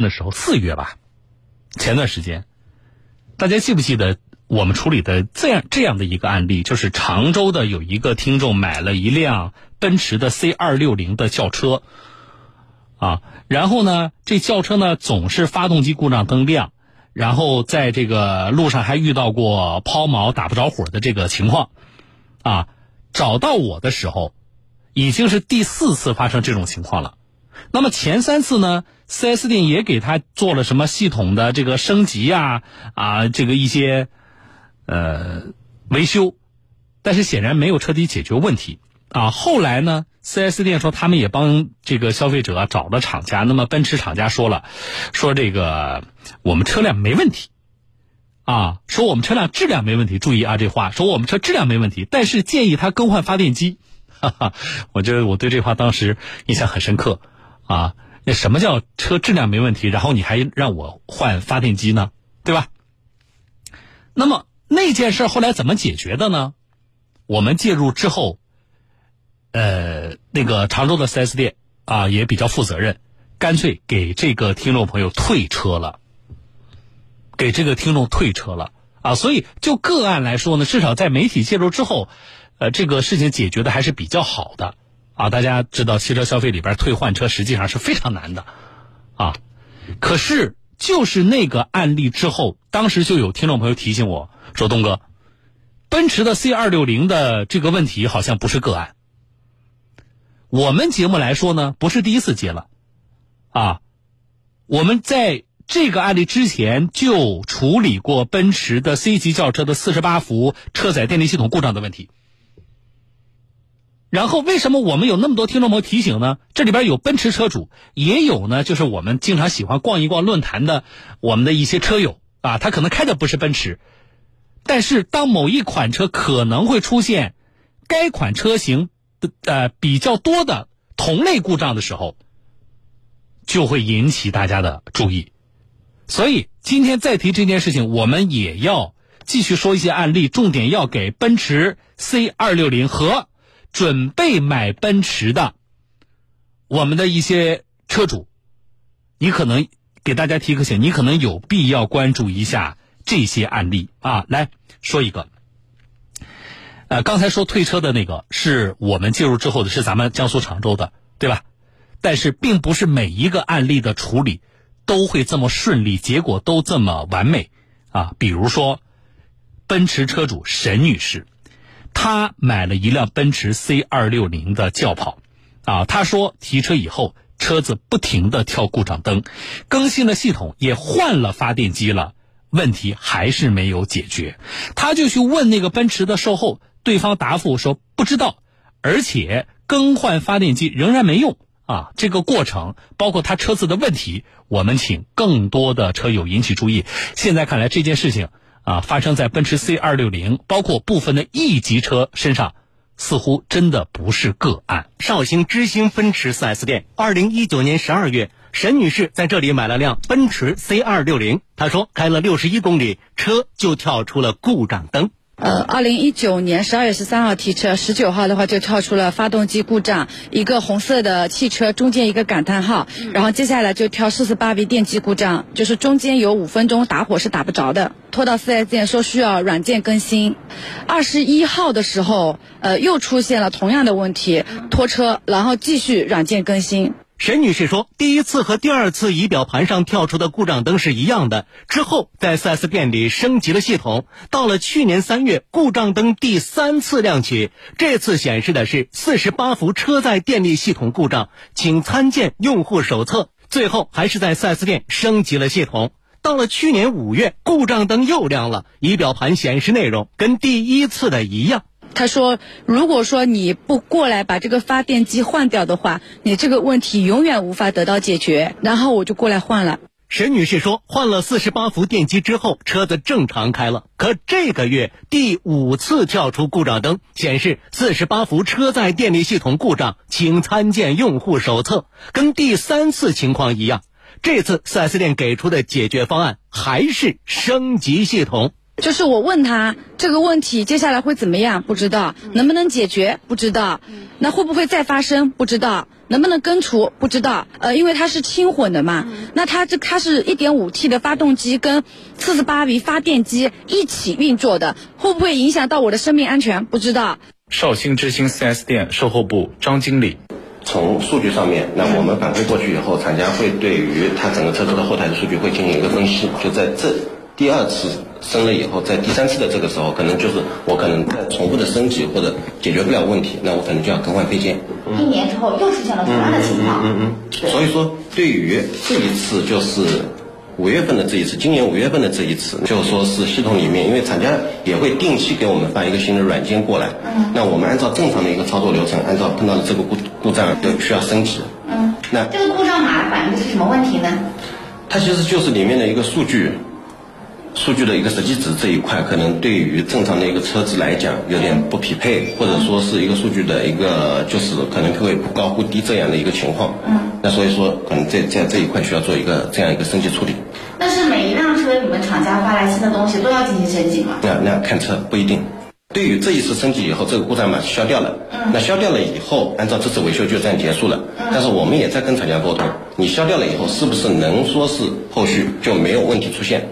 那时候四月吧，前段时间，大家记不记得我们处理的这样这样的一个案例？就是常州的有一个听众买了一辆奔驰的 C 二六零的轿车，啊，然后呢，这轿车呢总是发动机故障灯亮，然后在这个路上还遇到过抛锚打不着火的这个情况，啊，找到我的时候，已经是第四次发生这种情况了。那么前三次呢，4S 店也给他做了什么系统的这个升级呀，啊，这个一些呃维修，但是显然没有彻底解决问题啊。后来呢，4S 店说他们也帮这个消费者找了厂家，那么奔驰厂家说了，说这个我们车辆没问题，啊，说我们车辆质量没问题，注意啊这话，说我们车质量没问题，但是建议他更换发电机，哈哈，我觉得我对这话当时印象很深刻。啊，那什么叫车质量没问题？然后你还让我换发电机呢，对吧？那么那件事后来怎么解决的呢？我们介入之后，呃，那个常州的 4S 店啊也比较负责任，干脆给这个听众朋友退车了，给这个听众退车了啊。所以就个案来说呢，至少在媒体介入之后，呃，这个事情解决的还是比较好的。啊，大家知道汽车消费里边退换车实际上是非常难的，啊，可是就是那个案例之后，当时就有听众朋友提醒我说：“东哥，奔驰的 C 二六零的这个问题好像不是个案。我们节目来说呢，不是第一次接了，啊，我们在这个案例之前就处理过奔驰的 C 级轿车的四十八伏车载电力系统故障的问题。”然后为什么我们有那么多听众朋友提醒呢？这里边有奔驰车主，也有呢，就是我们经常喜欢逛一逛论坛的我们的一些车友啊，他可能开的不是奔驰，但是当某一款车可能会出现该款车型的呃比较多的同类故障的时候，就会引起大家的注意。所以今天再提这件事情，我们也要继续说一些案例，重点要给奔驰 C 二六零和。准备买奔驰的，我们的一些车主，你可能给大家提个醒，你可能有必要关注一下这些案例啊。来说一个，呃，刚才说退车的那个是我们介入之后的，是咱们江苏常州的，对吧？但是并不是每一个案例的处理都会这么顺利，结果都这么完美啊。比如说，奔驰车主沈女士。他买了一辆奔驰 C 二六零的轿跑，啊，他说提车以后车子不停的跳故障灯，更新了系统也换了发电机了，问题还是没有解决，他就去问那个奔驰的售后，对方答复说不知道，而且更换发电机仍然没用啊，这个过程包括他车子的问题，我们请更多的车友引起注意。现在看来这件事情。啊，发生在奔驰 C 二六零，包括部分的 E 级车身上，似乎真的不是个案。绍兴之星奔驰 4S 店，二零一九年十二月，沈女士在这里买了辆奔驰 C 二六零。她说，开了六十一公里，车就跳出了故障灯。呃，二零一九年十二月十三号提车，十九号的话就跳出了发动机故障，一个红色的汽车中间一个感叹号，然后接下来就跳四十八 V 电机故障，就是中间有五分钟打火是打不着的，拖到四 S 店说需要软件更新。二十一号的时候，呃，又出现了同样的问题，拖车，然后继续软件更新。沈女士说：“第一次和第二次仪表盘上跳出的故障灯是一样的。之后在 4S 店里升级了系统，到了去年三月，故障灯第三次亮起，这次显示的是四十八伏车载电力系统故障，请参见用户手册。最后还是在 4S 店升级了系统。到了去年五月，故障灯又亮了，仪表盘显示内容跟第一次的一样。”他说：“如果说你不过来把这个发电机换掉的话，你这个问题永远无法得到解决。”然后我就过来换了。沈女士说：“换了四十八伏电机之后，车子正常开了。可这个月第五次跳出故障灯，显示四十八伏车载电力系统故障，请参见用户手册。跟第三次情况一样，这次 4S 店给出的解决方案还是升级系统。”就是我问他这个问题接下来会怎么样？不知道能不能解决？不知道，那会不会再发生？不知道。能不能根除不知道。呃，因为它是轻混的嘛，那它这它是一点五 T 的发动机跟四十八 V 发电机一起运作的，会不会影响到我的生命安全？不知道。绍兴之星 4S 店售后部张经理，从数据上面，那我们反馈过去以后，厂家会对于它整个车子的后台的数据会进行一个分析。就在这第二次升了以后，在第三次的这个时候，可能就是我可能在重复的升级或者解决不了问题，那我可能就要更换配件。一年之后又出现了同样的情况。嗯嗯。所以说，对于这一次就是五月份的这一次，今年五月份的这一次，就是说是系统里面，因为厂家也会定期给我们发一个新的软件过来。嗯。那我们按照正常的一个操作流程，按照碰到的这个故故障，就需要升级。嗯。那这个故障码反映的是什么问题呢？它其实就是里面的一个数据。数据的一个实际值这一块，可能对于正常的一个车子来讲有点不匹配，或者说是一个数据的一个就是可能会忽高忽低这样的一个情况。嗯。那所以说，可能在在这一块需要做一个这样一个升级处理。但是每一辆车你们厂家发来新的东西都要进行升级吗？那那看车不一定。对于这一次升级以后，这个故障码消掉了。嗯。那消掉了以后，按照这次维修就这样结束了。嗯。但是我们也在跟厂家沟通，你消掉了以后，是不是能说是后续就没有问题出现？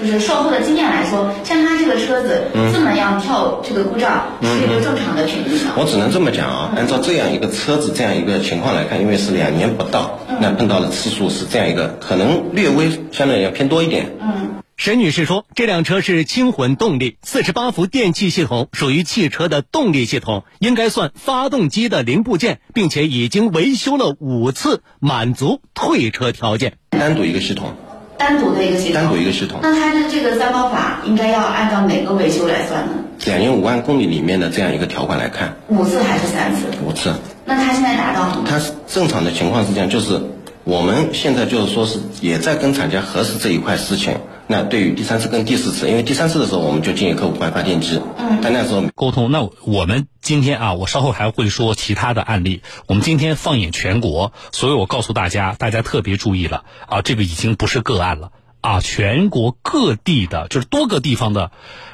就是售后的经验来说，像他这个车子这么样跳这个故障，是一个正常的频率吗？我只能这么讲啊，按照这样一个车子这样一个情况来看，因为是两年不到，那碰到的次数是这样一个，可能略微相对要偏多一点。嗯，沈女士说，这辆车是轻混动力，四十八伏电气系统属于汽车的动力系统，应该算发动机的零部件，并且已经维修了五次，满足退车条件。单独一个系统。单独的一个系统，单独一个系统。那它的这个三包法应该要按照哪个维修来算呢？两年五万公里里面的这样一个条款来看，五次还是三次？五次。那它现在达到了吗？他正常的情况是这样，就是我们现在就是说是也在跟厂家核实这一块事情。那对于第三次跟第四次，因为第三次的时候我们就建议客户换发电机，嗯，但那时候沟通。那我们今天啊，我稍后还会说其他的案例。我们今天放眼全国，所以我告诉大家，大家特别注意了啊，这个已经不是个案了。啊，全国各地的，就是多个地方的，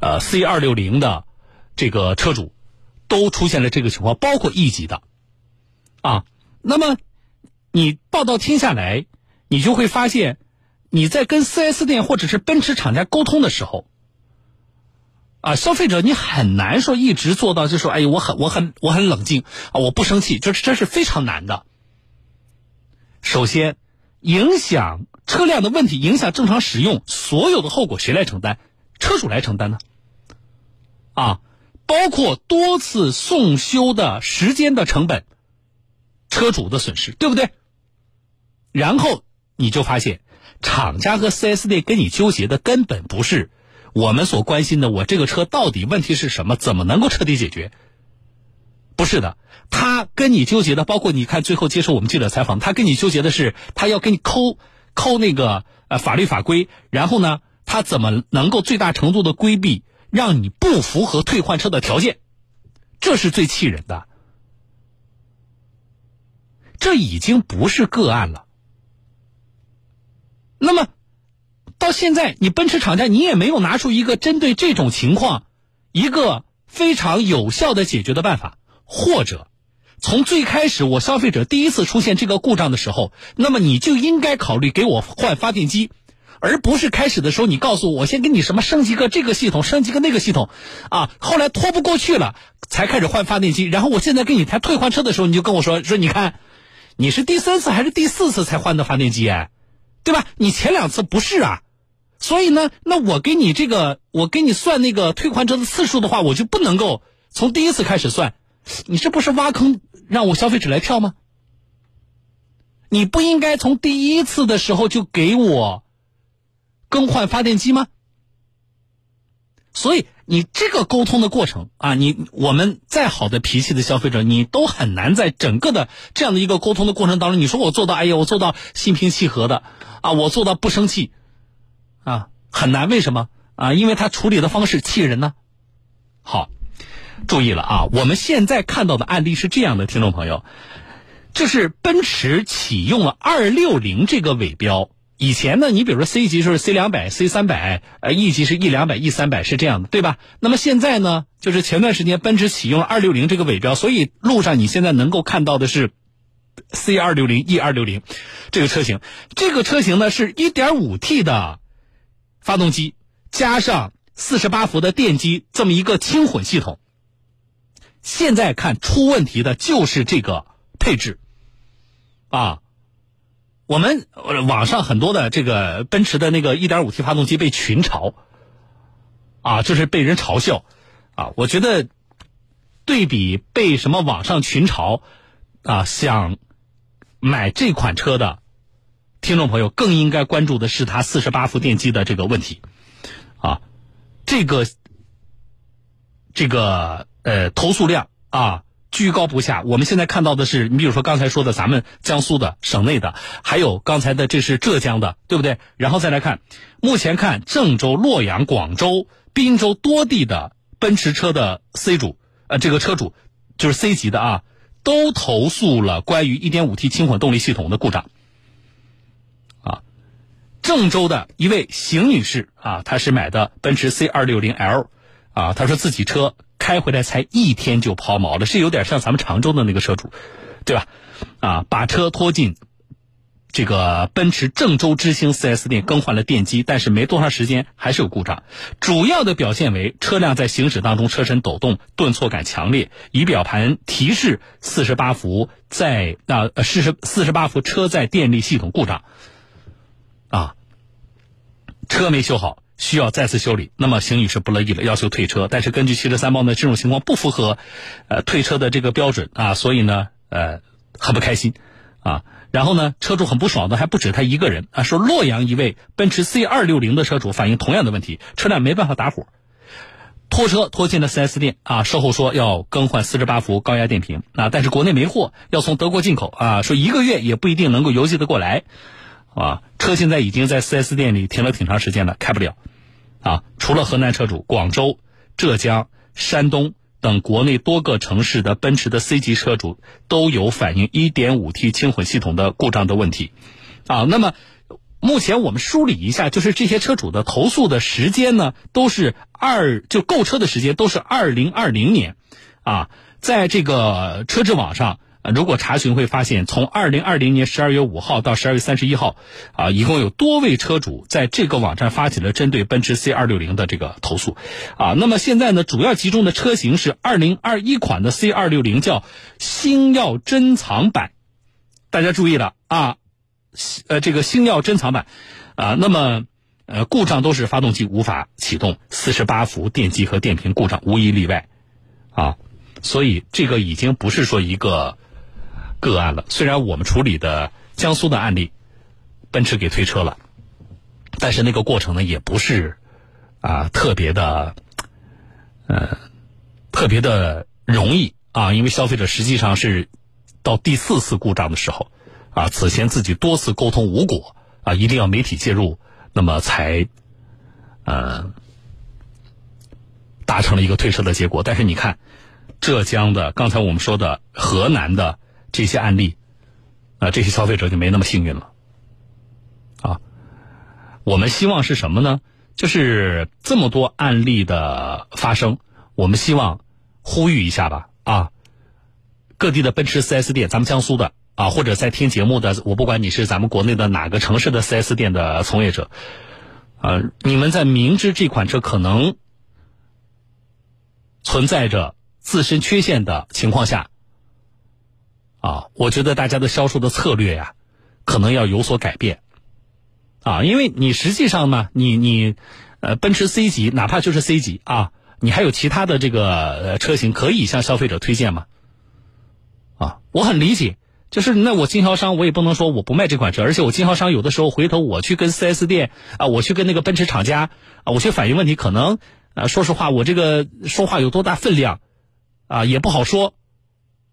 呃，C 二六零的这个车主，都出现了这个情况，包括一级的，啊，那么你报道听下来，你就会发现，你在跟 4S 店或者是奔驰厂家沟通的时候，啊，消费者你很难说一直做到，就说，哎呀，我很我很我很冷静啊，我不生气，这这是非常难的。首先，影响。车辆的问题影响正常使用，所有的后果谁来承担？车主来承担呢？啊，包括多次送修的时间的成本，车主的损失，对不对？然后你就发现，厂家和 4S 店跟你纠结的根本不是我们所关心的，我这个车到底问题是什么，怎么能够彻底解决？不是的，他跟你纠结的，包括你看最后接受我们记者采访，他跟你纠结的是，他要给你抠。抠那个呃法律法规，然后呢，他怎么能够最大程度的规避让你不符合退换车的条件？这是最气人的。这已经不是个案了。那么到现在，你奔驰厂家你也没有拿出一个针对这种情况一个非常有效的解决的办法，或者。从最开始我消费者第一次出现这个故障的时候，那么你就应该考虑给我换发电机，而不是开始的时候你告诉我先给你什么升级个这个系统，升级个那个系统，啊，后来拖不过去了才开始换发电机，然后我现在跟你谈退换车的时候，你就跟我说说你看，你是第三次还是第四次才换的发电机哎，对吧？你前两次不是啊，所以呢，那我给你这个我给你算那个退款车的次数的话，我就不能够从第一次开始算，你这不是挖坑？让我消费者来跳吗？你不应该从第一次的时候就给我更换发电机吗？所以你这个沟通的过程啊，你我们再好的脾气的消费者，你都很难在整个的这样的一个沟通的过程当中，你说我做到，哎呀，我做到心平气和的啊，我做到不生气啊，很难。为什么啊？因为他处理的方式气人呢。好。注意了啊！我们现在看到的案例是这样的，听众朋友，这是奔驰启用了二六零这个尾标。以前呢，你比如说 C 级就是 C 两百、C 三百，呃，E 级是 E 两百、E 三百是这样的，对吧？那么现在呢，就是前段时间奔驰启用了二六零这个尾标，所以路上你现在能够看到的是 C 二六零 E 二六零这个车型，这个车型呢是 1.5T 的发动机加上48伏的电机这么一个轻混系统。现在看出问题的就是这个配置啊。我们网上很多的这个奔驰的那个 1.5T 发动机被群嘲啊，就是被人嘲笑啊。我觉得对比被什么网上群嘲啊，想买这款车的听众朋友更应该关注的是它48伏电机的这个问题啊。这个这个呃投诉量啊。居高不下。我们现在看到的是，你比如说刚才说的咱们江苏的省内的，还有刚才的这是浙江的，对不对？然后再来看，目前看郑州、洛阳、广州、滨州多地的奔驰车的 C 主，呃，这个车主就是 C 级的啊，都投诉了关于 1.5T 轻混动力系统的故障。啊，郑州的一位邢女士啊，她是买的奔驰 C260L，啊，她说自己车。开回来才一天就抛锚了，是有点像咱们常州的那个车主，对吧？啊，把车拖进这个奔驰郑州之星 4S 店更换了电机，但是没多长时间还是有故障。主要的表现为车辆在行驶当中车身抖动、顿挫感强烈，仪表盘提示48伏在啊四十四十八伏车载电力系统故障，啊，车没修好。需要再次修理，那么邢女士不乐意了，要求退车。但是根据汽车三包呢，这种情况不符合，呃，退车的这个标准啊，所以呢，呃，很不开心，啊，然后呢，车主很不爽的还不止他一个人。啊，说洛阳一位奔驰 C 二六零的车主反映同样的问题，车辆没办法打火，拖车拖进了 4S 店。啊，售后说要更换四十八伏高压电瓶。啊，但是国内没货，要从德国进口。啊，说一个月也不一定能够邮寄的过来。啊，车现在已经在 4S 店里停了挺长时间了，开不了。啊，除了河南车主，广州、浙江、山东等国内多个城市的奔驰的 C 级车主都有反映 1.5T 轻混系统的故障的问题。啊，那么目前我们梳理一下，就是这些车主的投诉的时间呢，都是二就购车的时间都是2020年。啊，在这个车质网上。啊如果查询会发现，从二零二零年十二月五号到十二月三十一号，啊，一共有多位车主在这个网站发起了针对奔驰 C 二六零的这个投诉，啊，那么现在呢，主要集中的车型是二零二一款的 C 二六零，叫星耀珍藏版，大家注意了啊，呃，这个星耀珍藏版，啊，那么呃，故障都是发动机无法启动，四十八伏电机和电瓶故障无一例外，啊，所以这个已经不是说一个。个案了，虽然我们处理的江苏的案例，奔驰给退车了，但是那个过程呢也不是啊特别的，呃特别的容易啊，因为消费者实际上是到第四次故障的时候啊，此前自己多次沟通无果啊，一定要媒体介入，那么才呃达成了一个退车的结果。但是你看，浙江的刚才我们说的，河南的。这些案例，啊，这些消费者就没那么幸运了，啊，我们希望是什么呢？就是这么多案例的发生，我们希望呼吁一下吧，啊，各地的奔驰 4S 店，咱们江苏的啊，或者在听节目的，我不管你是咱们国内的哪个城市的 4S 店的从业者，啊，你们在明知这款车可能存在着自身缺陷的情况下。我觉得大家的销售的策略呀，可能要有所改变，啊，因为你实际上呢，你你，呃，奔驰 C 级，哪怕就是 C 级啊，你还有其他的这个车型可以向消费者推荐吗？啊，我很理解，就是那我经销商我也不能说我不卖这款车，而且我经销商有的时候回头我去跟 4S 店啊，我去跟那个奔驰厂家啊，我去反映问题，可能啊，说实话，我这个说话有多大分量啊，也不好说，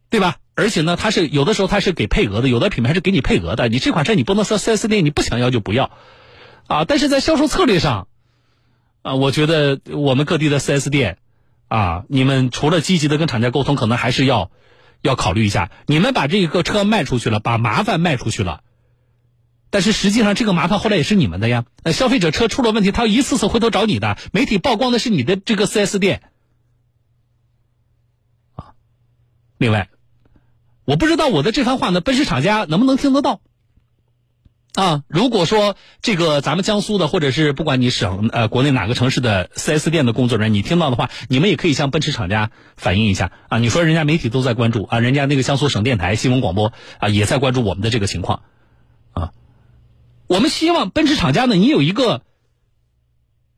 对吧？而且呢，它是有的时候它是给配额的，有的品牌是给你配额的。你这款车你不能说 4S 店你不想要就不要，啊！但是在销售策略上，啊，我觉得我们各地的 4S 店，啊，你们除了积极的跟厂家沟通，可能还是要要考虑一下。你们把这个车卖出去了，把麻烦卖出去了，但是实际上这个麻烦后来也是你们的呀。那消费者车出了问题，他要一次次回头找你的，媒体曝光的是你的这个 4S 店，啊，另外。我不知道我的这番话呢，奔驰厂家能不能听得到？啊，如果说这个咱们江苏的，或者是不管你省呃国内哪个城市的 4S 店的工作人员，你听到的话，你们也可以向奔驰厂家反映一下啊。你说人家媒体都在关注啊，人家那个江苏省电台新闻广播啊也在关注我们的这个情况啊。我们希望奔驰厂家呢，你有一个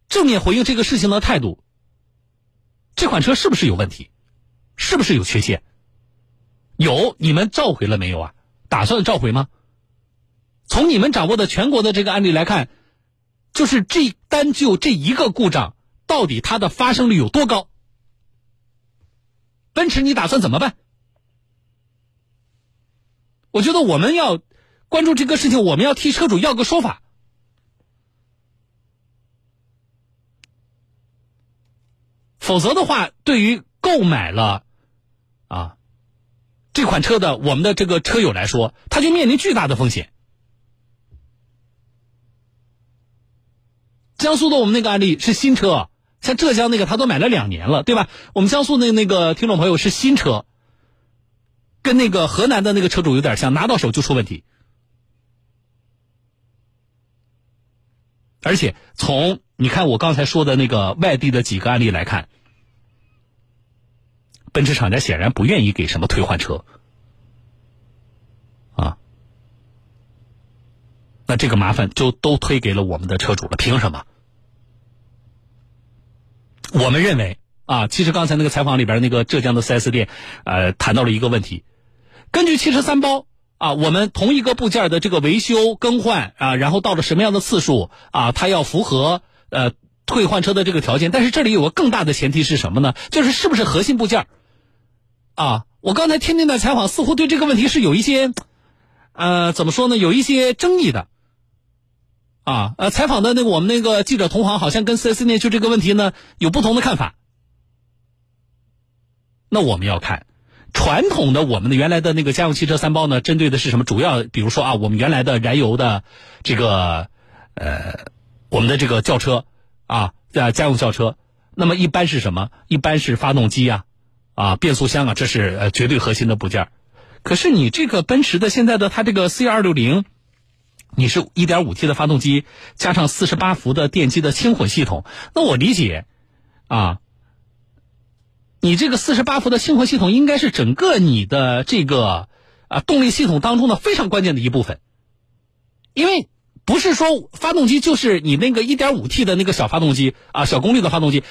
正面回应这个事情的态度。这款车是不是有问题？是不是有缺陷？有，你们召回了没有啊？打算召回吗？从你们掌握的全国的这个案例来看，就是这单就这一个故障，到底它的发生率有多高？奔驰，你打算怎么办？我觉得我们要关注这个事情，我们要替车主要个说法。否则的话，对于购买了款车的我们的这个车友来说，他就面临巨大的风险。江苏的我们那个案例是新车，像浙江那个他都买了两年了，对吧？我们江苏的那个听众朋友是新车，跟那个河南的那个车主有点像，拿到手就出问题。而且从你看我刚才说的那个外地的几个案例来看。奔驰厂家显然不愿意给什么退换车，啊，那这个麻烦就都推给了我们的车主了。凭什么？我们认为啊，其实刚才那个采访里边那个浙江的 4S 店，呃，谈到了一个问题：根据汽车三包啊，我们同一个部件的这个维修更换啊，然后到了什么样的次数啊，它要符合呃退换车的这个条件。但是这里有个更大的前提是什么呢？就是是不是核心部件？啊，我刚才听您的采访，似乎对这个问题是有一些，呃，怎么说呢？有一些争议的。啊，呃，采访的那个我们那个记者同行，好像跟四 S 店就这个问题呢有不同的看法。那我们要看传统的我们的原来的那个家用汽车三包呢，针对的是什么？主要比如说啊，我们原来的燃油的这个呃，我们的这个轿车啊，在家用轿车，那么一般是什么？一般是发动机啊。啊，变速箱啊，这是呃绝对核心的部件可是你这个奔驰的现在的它这个 C 二六零，你是一点五 T 的发动机加上四十八伏的电机的轻混系统，那我理解，啊，你这个四十八伏的轻混系统应该是整个你的这个啊动力系统当中的非常关键的一部分，因为不是说发动机就是你那个一点五 T 的那个小发动机啊小功率的发动机。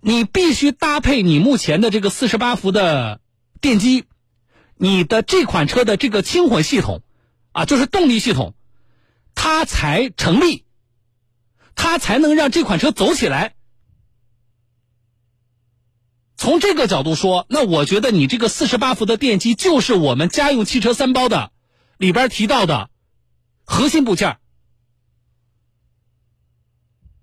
你必须搭配你目前的这个四十八伏的电机，你的这款车的这个轻混系统，啊，就是动力系统，它才成立，它才能让这款车走起来。从这个角度说，那我觉得你这个四十八伏的电机就是我们家用汽车三包的里边提到的核心部件。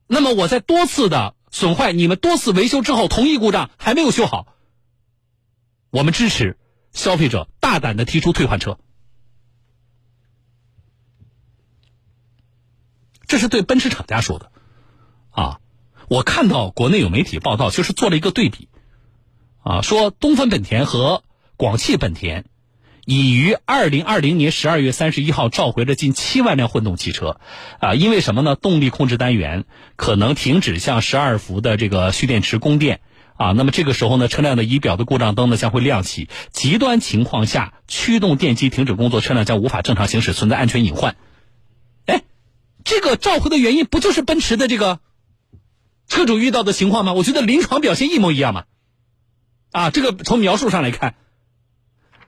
那么我在多次的。损坏，你们多次维修之后，同一故障还没有修好，我们支持消费者大胆的提出退换车。这是对奔驰厂家说的，啊，我看到国内有媒体报道，就是做了一个对比，啊，说东风本田和广汽本田。已于二零二零年十二月三十一号召回了近七万辆混动汽车，啊，因为什么呢？动力控制单元可能停止向十二伏的这个蓄电池供电，啊，那么这个时候呢，车辆的仪表的故障灯呢将会亮起，极端情况下驱动电机停止工作，车辆将无法正常行驶，存在安全隐患。这个召回的原因不就是奔驰的这个车主遇到的情况吗？我觉得临床表现一模一样嘛，啊，这个从描述上来看。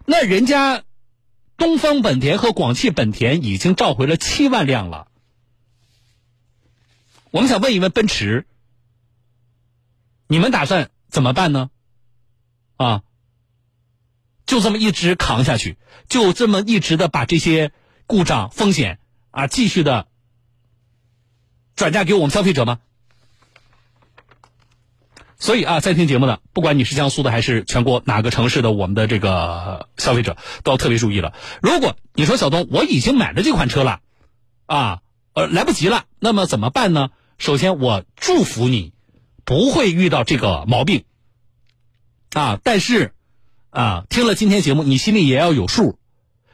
那人家东风本田和广汽本田已经召回了七万辆了，我们想问一问奔驰，你们打算怎么办呢？啊，就这么一直扛下去，就这么一直的把这些故障风险啊继续的转嫁给我们消费者吗？所以啊，在听节目的，不管你是江苏的还是全国哪个城市的，我们的这个消费者都要特别注意了。如果你说小东，我已经买了这款车了，啊，呃，来不及了，那么怎么办呢？首先，我祝福你不会遇到这个毛病，啊，但是，啊，听了今天节目，你心里也要有数。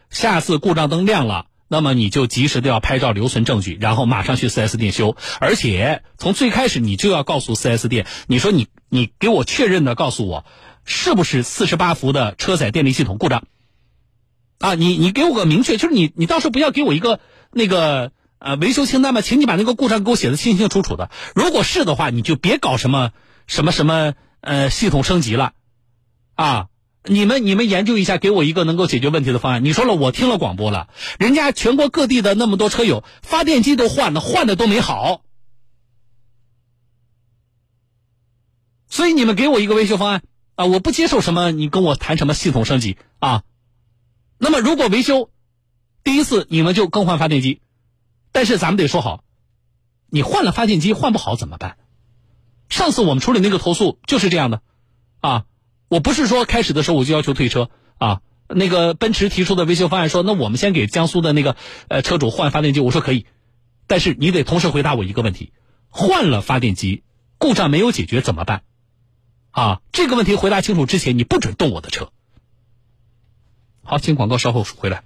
下次故障灯亮了，那么你就及时的要拍照留存证据，然后马上去 4S 店修。而且从最开始你就要告诉 4S 店，你说你你给我确认的告诉我，是不是四十八伏的车载电力系统故障？啊，你你给我个明确，就是你你到时候不要给我一个那个呃维修清单吧，请你把那个故障给我写的清清楚楚的。如果是的话，你就别搞什么什么什么呃系统升级了，啊。你们你们研究一下，给我一个能够解决问题的方案。你说了，我听了广播了，人家全国各地的那么多车友，发电机都换了，换的都没好，所以你们给我一个维修方案啊！我不接受什么你跟我谈什么系统升级啊。那么如果维修第一次你们就更换发电机，但是咱们得说好，你换了发电机换不好怎么办？上次我们处理那个投诉就是这样的啊。我不是说开始的时候我就要求退车啊，那个奔驰提出的维修方案说，那我们先给江苏的那个呃车主换发电机，我说可以，但是你得同时回答我一个问题：换了发电机，故障没有解决怎么办？啊，这个问题回答清楚之前，你不准动我的车。好，请广告，稍后回来。